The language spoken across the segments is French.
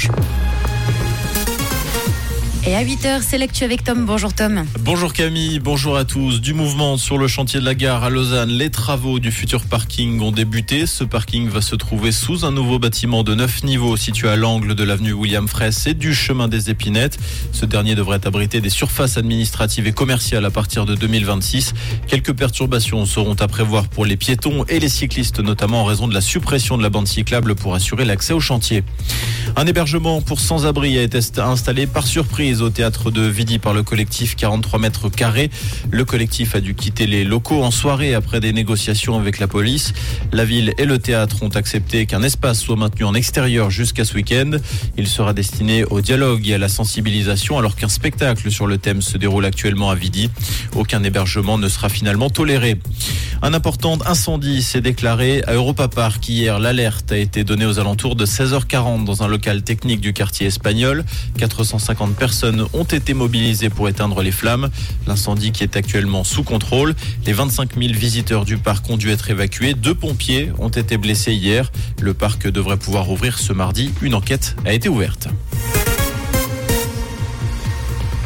Rouge. Et à 8h, c'est l'actu avec Tom. Bonjour Tom. Bonjour Camille, bonjour à tous. Du mouvement sur le chantier de la gare à Lausanne, les travaux du futur parking ont débuté. Ce parking va se trouver sous un nouveau bâtiment de 9 niveaux situé à l'angle de l'avenue William Fraisse et du chemin des Épinettes. Ce dernier devrait abriter des surfaces administratives et commerciales à partir de 2026. Quelques perturbations seront à prévoir pour les piétons et les cyclistes, notamment en raison de la suppression de la bande cyclable pour assurer l'accès au chantier. Un hébergement pour sans-abri a été installé par surprise au théâtre de Vidi par le collectif 43 mètres carrés. Le collectif a dû quitter les locaux en soirée après des négociations avec la police. La ville et le théâtre ont accepté qu'un espace soit maintenu en extérieur jusqu'à ce week-end. Il sera destiné au dialogue et à la sensibilisation alors qu'un spectacle sur le thème se déroule actuellement à Vidi. Aucun hébergement ne sera finalement toléré. Un important incendie s'est déclaré à Europa Park hier. L'alerte a été donnée aux alentours de 16h40 dans un local technique du quartier espagnol. 450 personnes ont été mobilisées pour éteindre les flammes. L'incendie qui est actuellement sous contrôle. Les 25 000 visiteurs du parc ont dû être évacués. Deux pompiers ont été blessés hier. Le parc devrait pouvoir ouvrir ce mardi. Une enquête a été ouverte.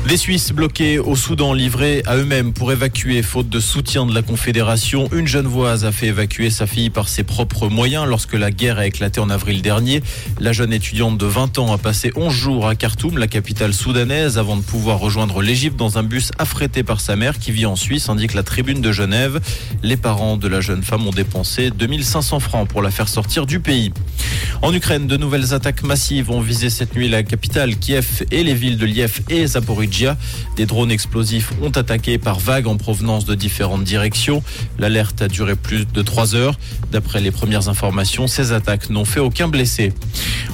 Les Suisses bloqués au Soudan, livrés à eux-mêmes pour évacuer, faute de soutien de la Confédération. Une jeune voise a fait évacuer sa fille par ses propres moyens lorsque la guerre a éclaté en avril dernier. La jeune étudiante de 20 ans a passé 11 jours à Khartoum, la capitale soudanaise, avant de pouvoir rejoindre l'Égypte dans un bus affrété par sa mère qui vit en Suisse, indique la tribune de Genève. Les parents de la jeune femme ont dépensé 2500 francs pour la faire sortir du pays. En Ukraine, de nouvelles attaques massives ont visé cette nuit la capitale Kiev et les villes de Liev et Zaporizhia. Des drones explosifs ont attaqué par vagues en provenance de différentes directions. L'alerte a duré plus de trois heures. D'après les premières informations, ces attaques n'ont fait aucun blessé.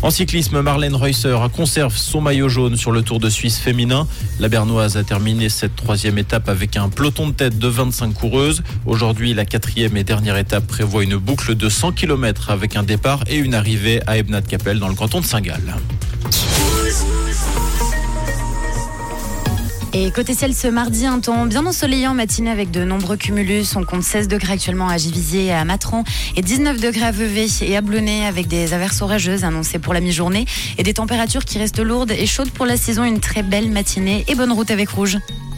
En cyclisme, Marlène Reusser conserve son maillot jaune sur le Tour de Suisse féminin. La Bernoise a terminé cette troisième étape avec un peloton de tête de 25 coureuses. Aujourd'hui, la quatrième et dernière étape prévoit une boucle de 100 km avec un départ et une arrivée à Ebnat Capelle dans le canton de Saint-Gall. Et côté ciel, ce mardi, un temps bien ensoleillé en matinée avec de nombreux cumulus. On compte 16 degrés actuellement à Givisier et à Matron et 19 degrés à Vevey et à Blonay avec des averses orageuses annoncées pour la mi-journée et des températures qui restent lourdes et chaudes pour la saison. Une très belle matinée et bonne route avec Rouge.